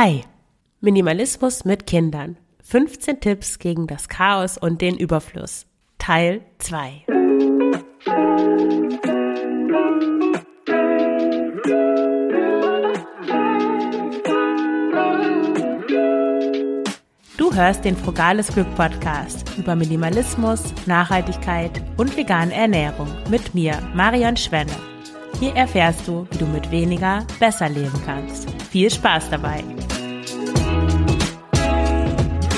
Hi, Minimalismus mit Kindern. 15 Tipps gegen das Chaos und den Überfluss. Teil 2. Du hörst den Frugales Glück Podcast über Minimalismus, Nachhaltigkeit und vegane Ernährung mit mir, Marion Schwenne. Hier erfährst du, wie du mit weniger besser leben kannst. Viel Spaß dabei!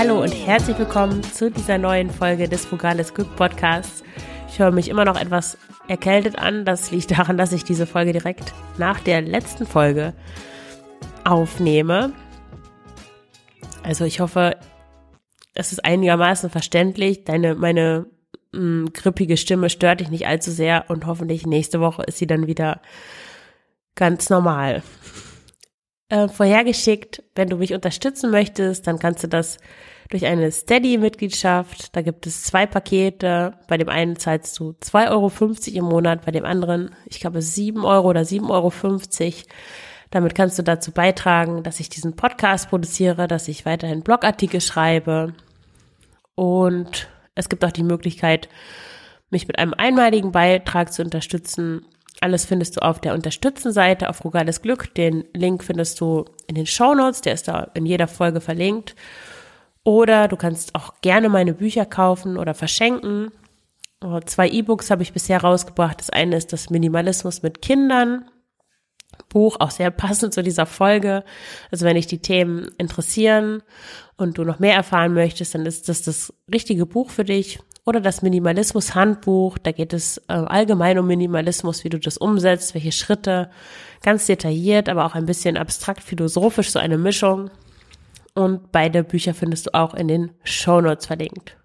Hallo und herzlich willkommen zu dieser neuen Folge des Frugales Glück Podcasts. Ich höre mich immer noch etwas erkältet an. Das liegt daran, dass ich diese Folge direkt nach der letzten Folge aufnehme. Also ich hoffe, es ist einigermaßen verständlich. Deine, meine mh, mm, grippige Stimme stört dich nicht allzu sehr und hoffentlich nächste Woche ist sie dann wieder ganz normal. Äh, vorhergeschickt, wenn du mich unterstützen möchtest, dann kannst du das durch eine Steady-Mitgliedschaft. Da gibt es zwei Pakete. Bei dem einen zahlst du 2,50 Euro im Monat, bei dem anderen, ich glaube, 7 Euro oder 7,50 Euro. Damit kannst du dazu beitragen, dass ich diesen Podcast produziere, dass ich weiterhin Blogartikel schreibe. Und es gibt auch die Möglichkeit, mich mit einem einmaligen Beitrag zu unterstützen. Alles findest du auf der Unterstützen-Seite auf Rugales Glück. Den Link findest du in den Show Notes. Der ist da in jeder Folge verlinkt. Oder du kannst auch gerne meine Bücher kaufen oder verschenken. Oh, zwei E-Books habe ich bisher rausgebracht. Das eine ist das Minimalismus mit Kindern. Buch, auch sehr passend zu dieser Folge. Also wenn dich die Themen interessieren und du noch mehr erfahren möchtest, dann ist das das richtige Buch für dich. Oder das Minimalismus Handbuch, da geht es äh, allgemein um Minimalismus, wie du das umsetzt, welche Schritte, ganz detailliert, aber auch ein bisschen abstrakt philosophisch, so eine Mischung. Und beide Bücher findest du auch in den Show Notes verlinkt.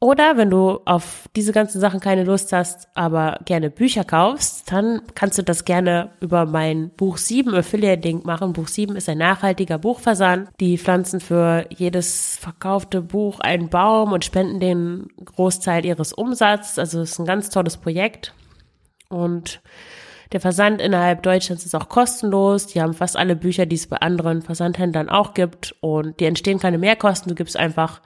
Oder wenn du auf diese ganzen Sachen keine Lust hast, aber gerne Bücher kaufst, dann kannst du das gerne über mein Buch 7 Affiliate-Link machen. Buch 7 ist ein nachhaltiger Buchversand. Die pflanzen für jedes verkaufte Buch einen Baum und spenden den Großteil ihres Umsatzes. Also es ist ein ganz tolles Projekt. Und der Versand innerhalb Deutschlands ist auch kostenlos. Die haben fast alle Bücher, die es bei anderen Versandhändlern auch gibt. Und die entstehen keine Mehrkosten. Du gibst einfach,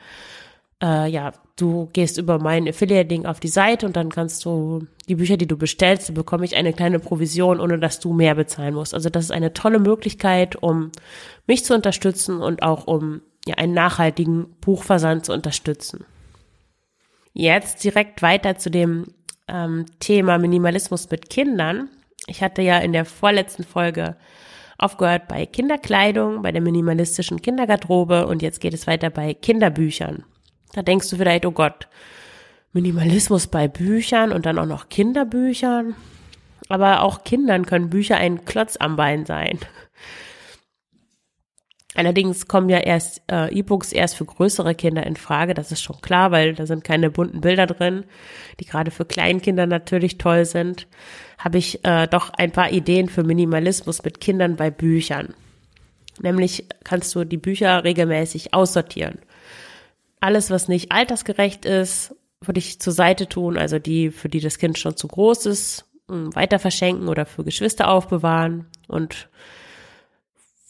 äh, ja, du gehst über mein Affiliate-Ding auf die Seite und dann kannst du die Bücher, die du bestellst, bekomme ich eine kleine Provision, ohne dass du mehr bezahlen musst. Also das ist eine tolle Möglichkeit, um mich zu unterstützen und auch um ja, einen nachhaltigen Buchversand zu unterstützen. Jetzt direkt weiter zu dem ähm, Thema Minimalismus mit Kindern. Ich hatte ja in der vorletzten Folge aufgehört bei Kinderkleidung, bei der minimalistischen Kindergarderobe und jetzt geht es weiter bei Kinderbüchern. Da denkst du vielleicht, oh Gott, Minimalismus bei Büchern und dann auch noch Kinderbüchern. Aber auch Kindern können Bücher ein Klotz am Bein sein. Allerdings kommen ja erst äh, E-Books erst für größere Kinder in Frage, das ist schon klar, weil da sind keine bunten Bilder drin, die gerade für Kleinkinder natürlich toll sind. Habe ich äh, doch ein paar Ideen für Minimalismus mit Kindern bei Büchern. Nämlich kannst du die Bücher regelmäßig aussortieren. Alles, was nicht altersgerecht ist, würde ich zur Seite tun, also die, für die das Kind schon zu groß ist, weiter verschenken oder für Geschwister aufbewahren und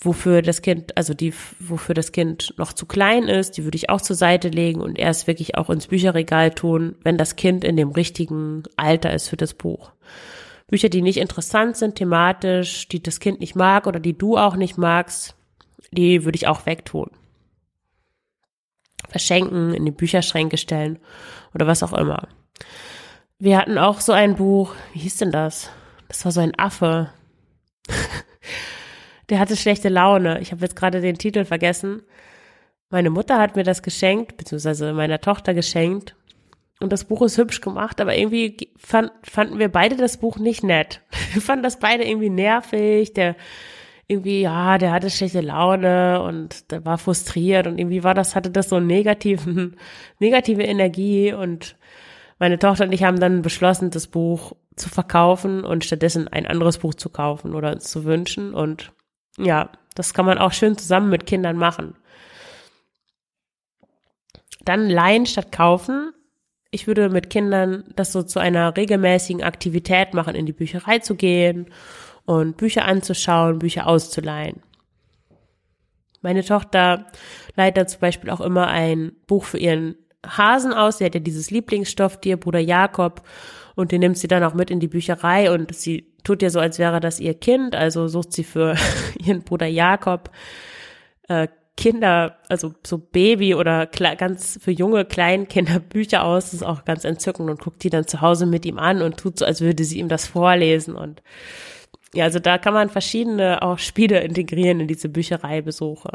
wofür das Kind, also die, wofür das Kind noch zu klein ist, die würde ich auch zur Seite legen und erst wirklich auch ins Bücherregal tun, wenn das Kind in dem richtigen Alter ist für das Buch. Bücher, die nicht interessant sind thematisch, die das Kind nicht mag oder die du auch nicht magst, die würde ich auch wegtun. Verschenken, in die Bücherschränke stellen oder was auch immer. Wir hatten auch so ein Buch, wie hieß denn das? Das war so ein Affe. der hatte schlechte Laune. Ich habe jetzt gerade den Titel vergessen. Meine Mutter hat mir das geschenkt, beziehungsweise meiner Tochter geschenkt. Und das Buch ist hübsch gemacht, aber irgendwie fand, fanden wir beide das Buch nicht nett. Wir fanden das beide irgendwie nervig. Der irgendwie, ja, der hatte schlechte Laune und der war frustriert und irgendwie war das, hatte das so negativen, negative Energie und meine Tochter und ich haben dann beschlossen, das Buch zu verkaufen und stattdessen ein anderes Buch zu kaufen oder uns zu wünschen und ja, das kann man auch schön zusammen mit Kindern machen. Dann leihen statt kaufen. Ich würde mit Kindern das so zu einer regelmäßigen Aktivität machen, in die Bücherei zu gehen und Bücher anzuschauen, Bücher auszuleihen. Meine Tochter leitet zum Beispiel auch immer ein Buch für ihren Hasen aus. Sie hat ja dieses Lieblingsstofftier, Bruder Jakob, und den nimmt sie dann auch mit in die Bücherei und sie tut ja so, als wäre das ihr Kind. Also sucht sie für ihren Bruder Jakob äh, Kinder, also so Baby oder ganz für junge Kleinkinder Bücher aus. Das ist auch ganz entzückend und guckt die dann zu Hause mit ihm an und tut so, als würde sie ihm das vorlesen und ja, also da kann man verschiedene auch Spiele integrieren in diese Büchereibesuche.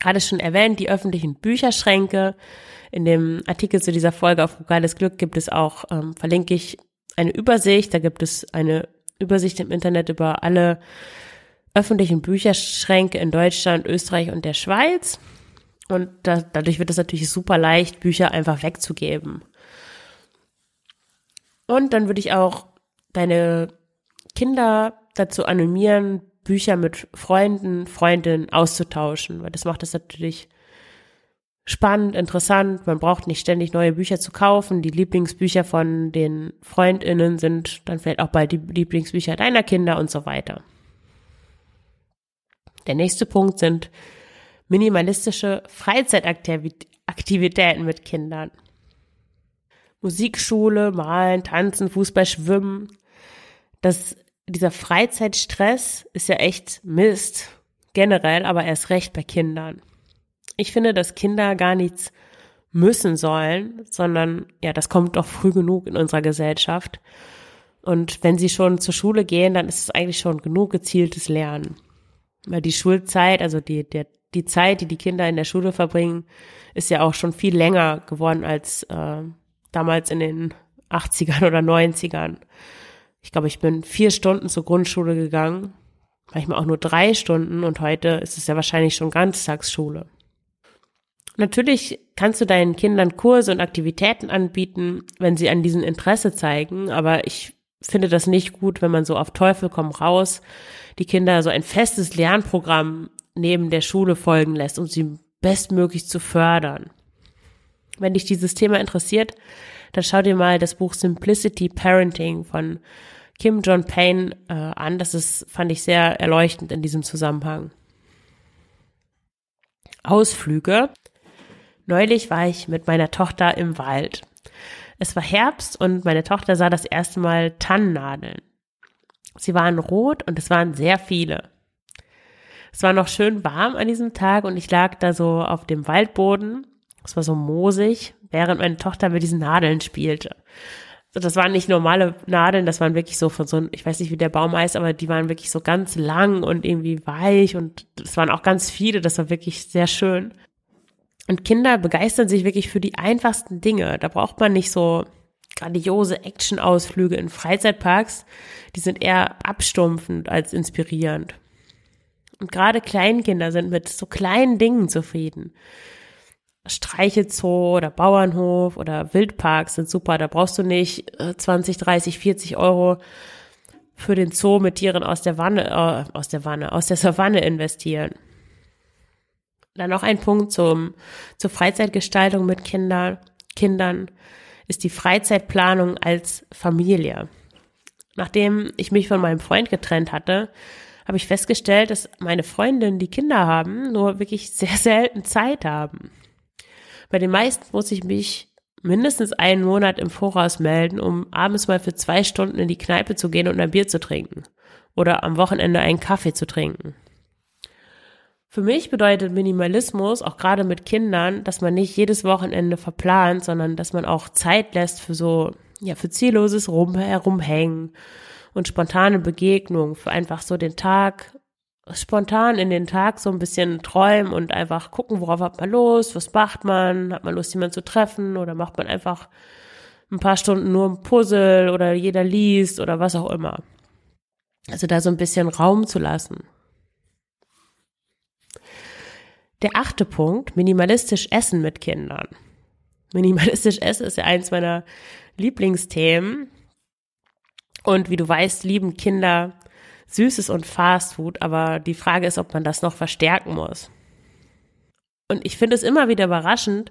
Gerade schon erwähnt, die öffentlichen Bücherschränke. In dem Artikel zu dieser Folge auf Vogales Glück gibt es auch, ähm, verlinke ich eine Übersicht. Da gibt es eine Übersicht im Internet über alle öffentlichen Bücherschränke in Deutschland, Österreich und der Schweiz. Und da, dadurch wird es natürlich super leicht, Bücher einfach wegzugeben. Und dann würde ich auch deine Kinder dazu animieren, Bücher mit Freunden, Freundinnen auszutauschen, weil das macht es natürlich spannend, interessant. Man braucht nicht ständig neue Bücher zu kaufen. Die Lieblingsbücher von den Freundinnen sind dann vielleicht auch bald die Lieblingsbücher deiner Kinder und so weiter. Der nächste Punkt sind minimalistische Freizeitaktivitäten mit Kindern. Musikschule, Malen, Tanzen, Fußball, Schwimmen. Das, dieser Freizeitstress ist ja echt Mist. Generell, aber erst recht bei Kindern. Ich finde, dass Kinder gar nichts müssen sollen, sondern ja, das kommt doch früh genug in unserer Gesellschaft. Und wenn sie schon zur Schule gehen, dann ist es eigentlich schon genug gezieltes Lernen. Weil die Schulzeit, also die, der, die Zeit, die die Kinder in der Schule verbringen, ist ja auch schon viel länger geworden als äh, damals in den 80ern oder 90ern. Ich glaube, ich bin vier Stunden zur Grundschule gegangen, manchmal auch nur drei Stunden und heute ist es ja wahrscheinlich schon Ganztagsschule. Natürlich kannst du deinen Kindern Kurse und Aktivitäten anbieten, wenn sie an diesen Interesse zeigen, aber ich finde das nicht gut, wenn man so auf Teufel komm raus die Kinder so ein festes Lernprogramm neben der Schule folgen lässt, um sie bestmöglich zu fördern. Wenn dich dieses Thema interessiert, dann schau dir mal das Buch Simplicity Parenting von Kim John Payne äh, an. Das ist, fand ich sehr erleuchtend in diesem Zusammenhang. Ausflüge. Neulich war ich mit meiner Tochter im Wald. Es war Herbst und meine Tochter sah das erste Mal Tannennadeln. Sie waren rot und es waren sehr viele. Es war noch schön warm an diesem Tag und ich lag da so auf dem Waldboden. Es war so moosig, während meine Tochter mit diesen Nadeln spielte. Also das waren nicht normale Nadeln, das waren wirklich so von so, ich weiß nicht, wie der Baum heißt, aber die waren wirklich so ganz lang und irgendwie weich und es waren auch ganz viele, das war wirklich sehr schön. Und Kinder begeistern sich wirklich für die einfachsten Dinge. Da braucht man nicht so grandiose Action-Ausflüge in Freizeitparks, die sind eher abstumpfend als inspirierend. Und gerade Kleinkinder sind mit so kleinen Dingen zufrieden. Streichelzoo oder Bauernhof oder Wildparks sind super. Da brauchst du nicht 20, 30, 40 Euro für den Zoo mit Tieren aus der Wanne, äh, aus der Wanne, aus der Savanne investieren. Dann noch ein Punkt zum, zur Freizeitgestaltung mit Kindern, Kindern ist die Freizeitplanung als Familie. Nachdem ich mich von meinem Freund getrennt hatte, habe ich festgestellt, dass meine Freundinnen, die Kinder haben, nur wirklich sehr selten Zeit haben. Bei den meisten muss ich mich mindestens einen Monat im Voraus melden, um abends mal für zwei Stunden in die Kneipe zu gehen und ein Bier zu trinken oder am Wochenende einen Kaffee zu trinken. Für mich bedeutet Minimalismus, auch gerade mit Kindern, dass man nicht jedes Wochenende verplant, sondern dass man auch Zeit lässt für so, ja, für zielloses Rum herumhängen und spontane Begegnungen, für einfach so den Tag, spontan in den Tag so ein bisschen träumen und einfach gucken, worauf hat man Lust, was macht man, hat man Lust, jemanden zu treffen oder macht man einfach ein paar Stunden nur ein Puzzle oder jeder liest oder was auch immer. Also da so ein bisschen Raum zu lassen. Der achte Punkt, minimalistisch essen mit Kindern. Minimalistisch essen ist ja eins meiner Lieblingsthemen. Und wie du weißt, lieben Kinder Süßes und Fastfood, aber die Frage ist, ob man das noch verstärken muss. Und ich finde es immer wieder überraschend,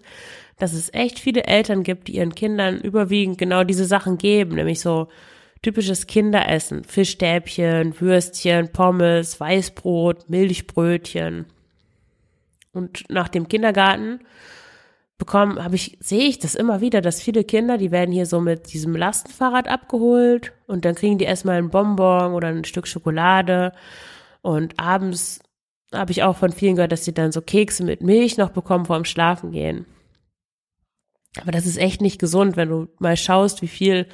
dass es echt viele Eltern gibt, die ihren Kindern überwiegend genau diese Sachen geben, nämlich so typisches Kinderessen, Fischstäbchen, Würstchen, Pommes, Weißbrot, Milchbrötchen. Und nach dem Kindergarten bekommen, habe ich, sehe ich das immer wieder, dass viele Kinder, die werden hier so mit diesem Lastenfahrrad abgeholt und dann kriegen die erstmal einen Bonbon oder ein Stück Schokolade und abends habe ich auch von vielen gehört, dass sie dann so Kekse mit Milch noch bekommen vor dem Schlafen gehen. Aber das ist echt nicht gesund, wenn du mal schaust, wie viel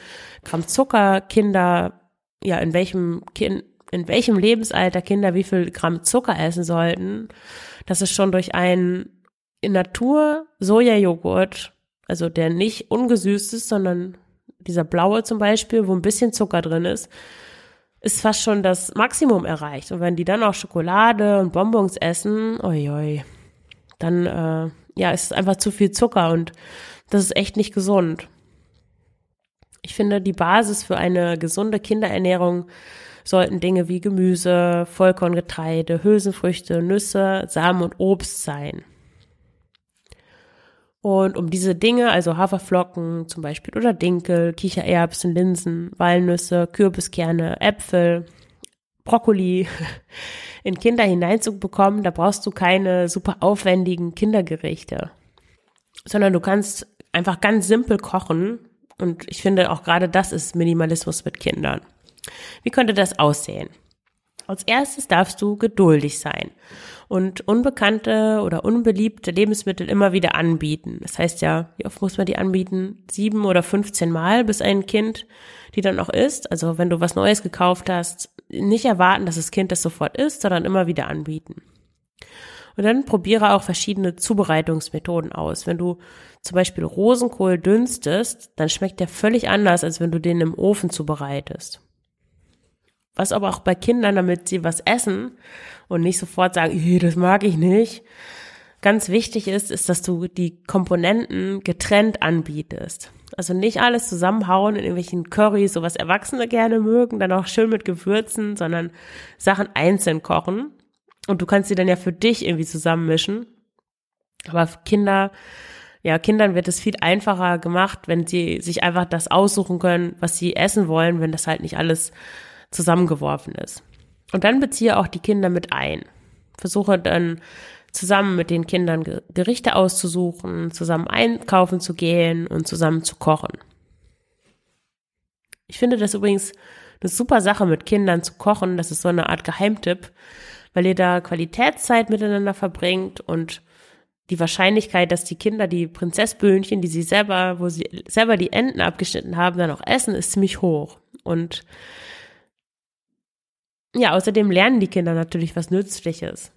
Gramm Zucker Kinder, ja, in welchem Kind, in welchem Lebensalter Kinder wie viel Gramm Zucker essen sollten. Das ist schon durch einen in Natur Sojajoghurt, also der nicht ungesüßt ist, sondern dieser blaue zum Beispiel, wo ein bisschen Zucker drin ist, ist fast schon das Maximum erreicht. Und wenn die dann auch Schokolade und Bonbons essen, oi, dann äh, ja, ist es einfach zu viel Zucker und das ist echt nicht gesund. Ich finde, die Basis für eine gesunde Kinderernährung sollten Dinge wie Gemüse, Vollkorngetreide, Hülsenfrüchte, Nüsse, Samen und Obst sein. Und um diese Dinge, also Haferflocken zum Beispiel oder Dinkel, Kichererbsen, Linsen, Walnüsse, Kürbiskerne, Äpfel, Brokkoli in Kinder hineinzubekommen, da brauchst du keine super aufwendigen Kindergerichte, sondern du kannst einfach ganz simpel kochen. Und ich finde auch gerade das ist Minimalismus mit Kindern. Wie könnte das aussehen? Als erstes darfst du geduldig sein und unbekannte oder unbeliebte Lebensmittel immer wieder anbieten. Das heißt ja, wie oft muss man die anbieten? Sieben oder 15 Mal, bis ein Kind die dann auch isst. Also wenn du was Neues gekauft hast, nicht erwarten, dass das Kind das sofort isst, sondern immer wieder anbieten. Und dann probiere auch verschiedene Zubereitungsmethoden aus. Wenn du zum Beispiel Rosenkohl dünstest, dann schmeckt der völlig anders, als wenn du den im Ofen zubereitest. Was aber auch bei Kindern, damit sie was essen und nicht sofort sagen, das mag ich nicht, ganz wichtig ist, ist, dass du die Komponenten getrennt anbietest. Also nicht alles zusammenhauen in irgendwelchen Currys, so was Erwachsene gerne mögen, dann auch schön mit Gewürzen, sondern Sachen einzeln kochen. Und du kannst sie dann ja für dich irgendwie zusammenmischen. Aber Kinder, ja, Kindern wird es viel einfacher gemacht, wenn sie sich einfach das aussuchen können, was sie essen wollen, wenn das halt nicht alles zusammengeworfen ist. Und dann beziehe auch die Kinder mit ein. Versuche dann zusammen mit den Kindern Gerichte auszusuchen, zusammen einkaufen zu gehen und zusammen zu kochen. Ich finde das übrigens eine super Sache mit Kindern zu kochen. Das ist so eine Art Geheimtipp, weil ihr da Qualitätszeit miteinander verbringt und die Wahrscheinlichkeit, dass die Kinder die Prinzessböhnchen, die sie selber, wo sie selber die Enden abgeschnitten haben, dann auch essen, ist ziemlich hoch. Und ja, außerdem lernen die Kinder natürlich was Nützliches.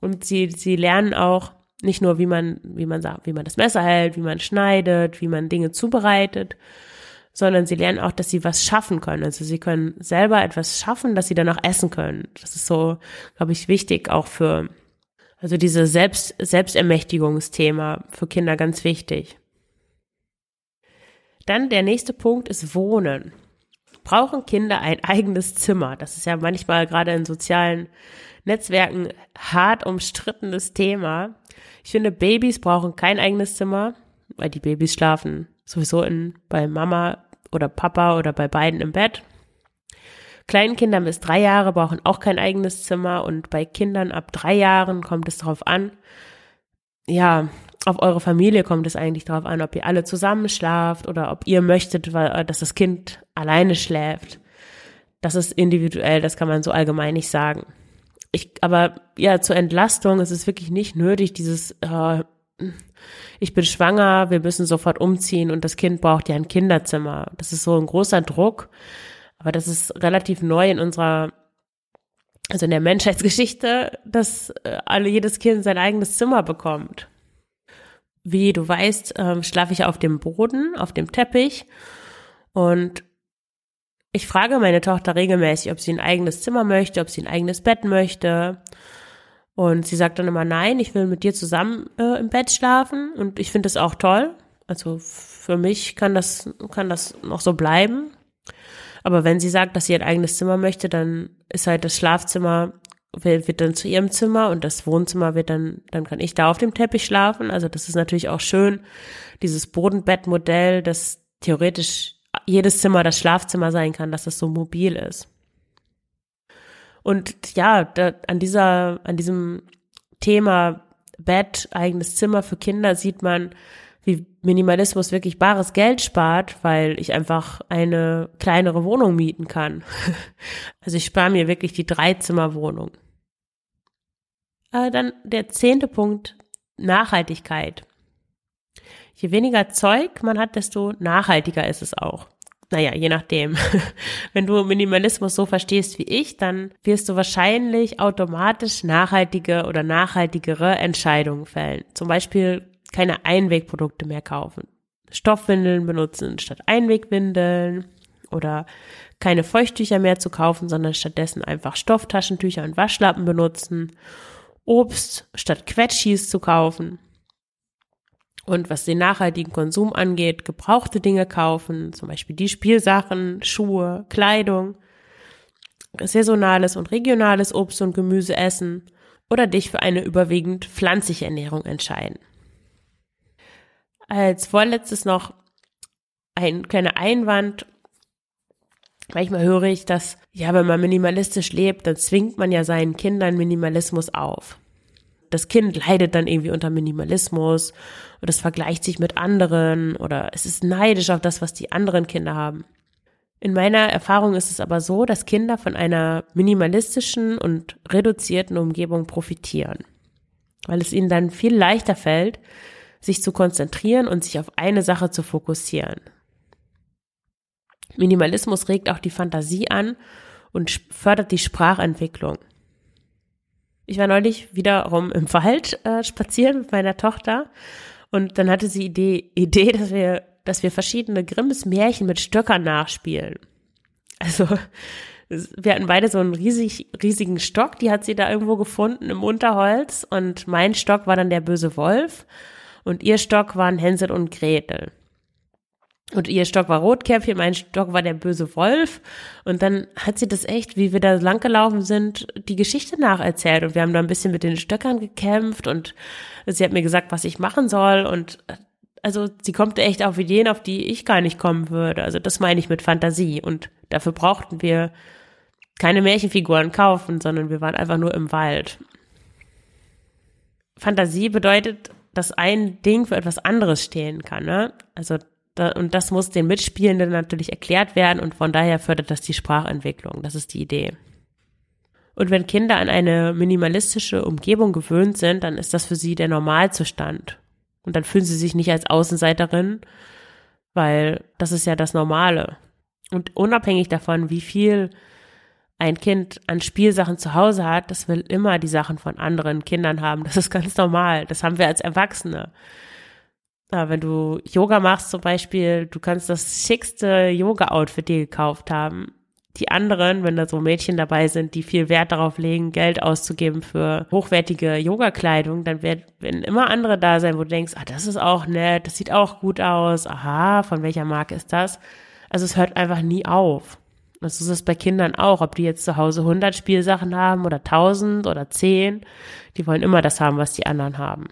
Und sie, sie lernen auch nicht nur, wie man, wie man sagt, wie man das Messer hält, wie man schneidet, wie man Dinge zubereitet, sondern sie lernen auch, dass sie was schaffen können. Also sie können selber etwas schaffen, dass sie dann auch essen können. Das ist so, glaube ich, wichtig auch für, also diese Selbst, Selbstermächtigungsthema für Kinder ganz wichtig. Dann der nächste Punkt ist Wohnen brauchen Kinder ein eigenes Zimmer? Das ist ja manchmal gerade in sozialen Netzwerken hart umstrittenes Thema. Ich finde, Babys brauchen kein eigenes Zimmer, weil die Babys schlafen sowieso in, bei Mama oder Papa oder bei beiden im Bett. Kleinkinder bis drei Jahre brauchen auch kein eigenes Zimmer und bei Kindern ab drei Jahren kommt es darauf an, ja, auf eure Familie kommt es eigentlich darauf an, ob ihr alle zusammen schlaft oder ob ihr möchtet, dass das Kind alleine schläft. Das ist individuell, das kann man so allgemein nicht sagen. Ich, aber ja, zur Entlastung ist es wirklich nicht nötig, dieses, äh, ich bin schwanger, wir müssen sofort umziehen und das Kind braucht ja ein Kinderzimmer. Das ist so ein großer Druck, aber das ist relativ neu in unserer, also in der Menschheitsgeschichte, dass äh, alle jedes Kind sein eigenes Zimmer bekommt. Wie du weißt, äh, schlafe ich auf dem Boden, auf dem Teppich und ich frage meine Tochter regelmäßig, ob sie ein eigenes Zimmer möchte, ob sie ein eigenes Bett möchte. Und sie sagt dann immer, nein, ich will mit dir zusammen äh, im Bett schlafen. Und ich finde das auch toll. Also für mich kann das, kann das noch so bleiben. Aber wenn sie sagt, dass sie ein eigenes Zimmer möchte, dann ist halt das Schlafzimmer wird, dann zu ihrem Zimmer und das Wohnzimmer wird dann, dann kann ich da auf dem Teppich schlafen. Also das ist natürlich auch schön, dieses Bodenbettmodell, das theoretisch jedes Zimmer das Schlafzimmer sein kann, dass es so mobil ist. Und ja, da, an dieser, an diesem Thema Bett, eigenes Zimmer für Kinder sieht man, wie Minimalismus wirklich bares Geld spart, weil ich einfach eine kleinere Wohnung mieten kann. Also ich spare mir wirklich die Dreizimmerwohnung. Dann der zehnte Punkt, Nachhaltigkeit. Je weniger Zeug man hat, desto nachhaltiger ist es auch. Naja, je nachdem. Wenn du Minimalismus so verstehst wie ich, dann wirst du wahrscheinlich automatisch nachhaltige oder nachhaltigere Entscheidungen fällen. Zum Beispiel keine Einwegprodukte mehr kaufen. Stoffwindeln benutzen statt Einwegwindeln oder keine Feuchttücher mehr zu kaufen, sondern stattdessen einfach Stofftaschentücher und Waschlappen benutzen, Obst statt Quetschis zu kaufen. Und was den nachhaltigen Konsum angeht, gebrauchte Dinge kaufen, zum Beispiel die Spielsachen, Schuhe, Kleidung, saisonales und regionales Obst und Gemüse essen oder dich für eine überwiegend pflanzliche Ernährung entscheiden. Als vorletztes noch ein kleiner Einwand. Manchmal höre ich, dass, ja, wenn man minimalistisch lebt, dann zwingt man ja seinen Kindern Minimalismus auf. Das Kind leidet dann irgendwie unter Minimalismus oder es vergleicht sich mit anderen oder es ist neidisch auf das, was die anderen Kinder haben. In meiner Erfahrung ist es aber so, dass Kinder von einer minimalistischen und reduzierten Umgebung profitieren, weil es ihnen dann viel leichter fällt, sich zu konzentrieren und sich auf eine Sache zu fokussieren. Minimalismus regt auch die Fantasie an und fördert die Sprachentwicklung. Ich war neulich wiederum im Wald äh, spazieren mit meiner Tochter und dann hatte sie die Idee, dass wir, dass wir verschiedene Grimmes Märchen mit Stöckern nachspielen. Also wir hatten beide so einen riesig, riesigen Stock, die hat sie da irgendwo gefunden im Unterholz und mein Stock war dann der böse Wolf und ihr Stock waren Hänsel und Gretel. Und ihr Stock war Rotkäppchen, mein Stock war der böse Wolf. Und dann hat sie das echt, wie wir da langgelaufen sind, die Geschichte nacherzählt. Und wir haben da ein bisschen mit den Stöckern gekämpft und sie hat mir gesagt, was ich machen soll. Und also sie kommt echt auf Ideen, auf die ich gar nicht kommen würde. Also das meine ich mit Fantasie. Und dafür brauchten wir keine Märchenfiguren kaufen, sondern wir waren einfach nur im Wald. Fantasie bedeutet dass ein Ding für etwas anderes stehen kann. Ne? Also da, und das muss den Mitspielenden natürlich erklärt werden und von daher fördert das die Sprachentwicklung. Das ist die Idee. Und wenn Kinder an eine minimalistische Umgebung gewöhnt sind, dann ist das für sie der Normalzustand. Und dann fühlen sie sich nicht als Außenseiterin, weil das ist ja das Normale. Und unabhängig davon, wie viel ein Kind an Spielsachen zu Hause hat, das will immer die Sachen von anderen Kindern haben. Das ist ganz normal. Das haben wir als Erwachsene. Ja, wenn du Yoga machst zum Beispiel, du kannst das schickste Yoga-Outfit dir gekauft haben. Die anderen, wenn da so Mädchen dabei sind, die viel Wert darauf legen, Geld auszugeben für hochwertige Yoga-Kleidung, dann werden immer andere da sein, wo du denkst, ah, das ist auch nett, das sieht auch gut aus, aha, von welcher Marke ist das? Also es hört einfach nie auf. Das ist es bei Kindern auch, ob die jetzt zu Hause 100 Spielsachen haben oder 1000 oder 10. Die wollen immer das haben, was die anderen haben.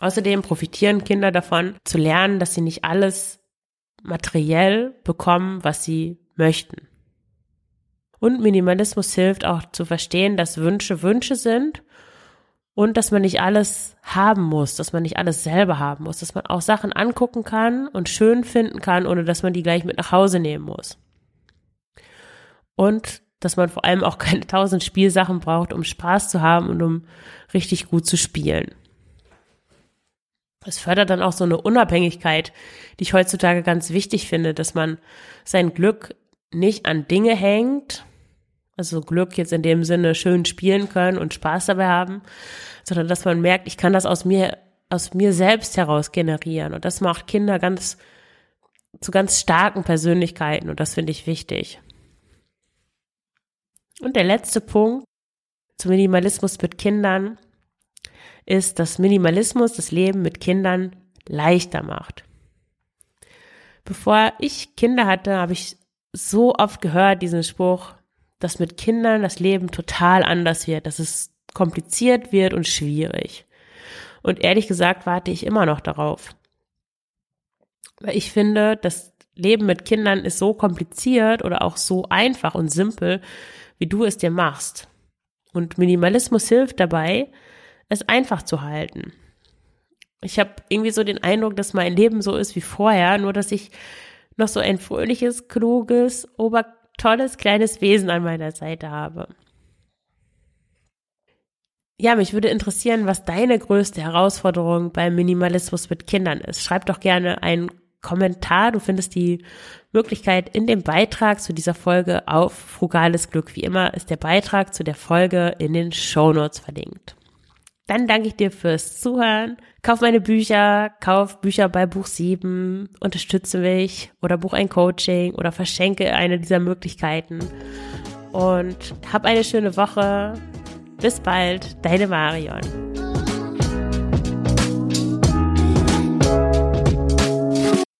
Außerdem profitieren Kinder davon, zu lernen, dass sie nicht alles materiell bekommen, was sie möchten. Und Minimalismus hilft auch zu verstehen, dass Wünsche Wünsche sind und dass man nicht alles haben muss, dass man nicht alles selber haben muss, dass man auch Sachen angucken kann und schön finden kann, ohne dass man die gleich mit nach Hause nehmen muss. Und dass man vor allem auch keine tausend Spielsachen braucht, um Spaß zu haben und um richtig gut zu spielen. Es fördert dann auch so eine Unabhängigkeit, die ich heutzutage ganz wichtig finde, dass man sein Glück nicht an Dinge hängt, also Glück jetzt in dem Sinne schön spielen können und Spaß dabei haben, sondern dass man merkt, ich kann das aus mir, aus mir selbst heraus generieren. Und das macht Kinder ganz, zu ganz starken Persönlichkeiten. Und das finde ich wichtig. Und der letzte Punkt zum Minimalismus mit Kindern ist, dass Minimalismus das Leben mit Kindern leichter macht. Bevor ich Kinder hatte, habe ich so oft gehört, diesen Spruch, dass mit Kindern das Leben total anders wird, dass es kompliziert wird und schwierig. Und ehrlich gesagt warte ich immer noch darauf. Weil ich finde, dass Leben mit Kindern ist so kompliziert oder auch so einfach und simpel, wie du es dir machst. Und Minimalismus hilft dabei, es einfach zu halten. Ich habe irgendwie so den Eindruck, dass mein Leben so ist wie vorher, nur dass ich noch so ein fröhliches, kluges, obertolles kleines Wesen an meiner Seite habe. Ja, mich würde interessieren, was deine größte Herausforderung beim Minimalismus mit Kindern ist. Schreib doch gerne einen Kommentar. Du findest die Möglichkeit in dem Beitrag zu dieser Folge auf Frugales Glück. Wie immer ist der Beitrag zu der Folge in den Show Notes verlinkt. Dann danke ich dir fürs Zuhören. Kauf meine Bücher, kauf Bücher bei Buch 7, unterstütze mich oder buch ein Coaching oder verschenke eine dieser Möglichkeiten. Und hab eine schöne Woche. Bis bald, deine Marion.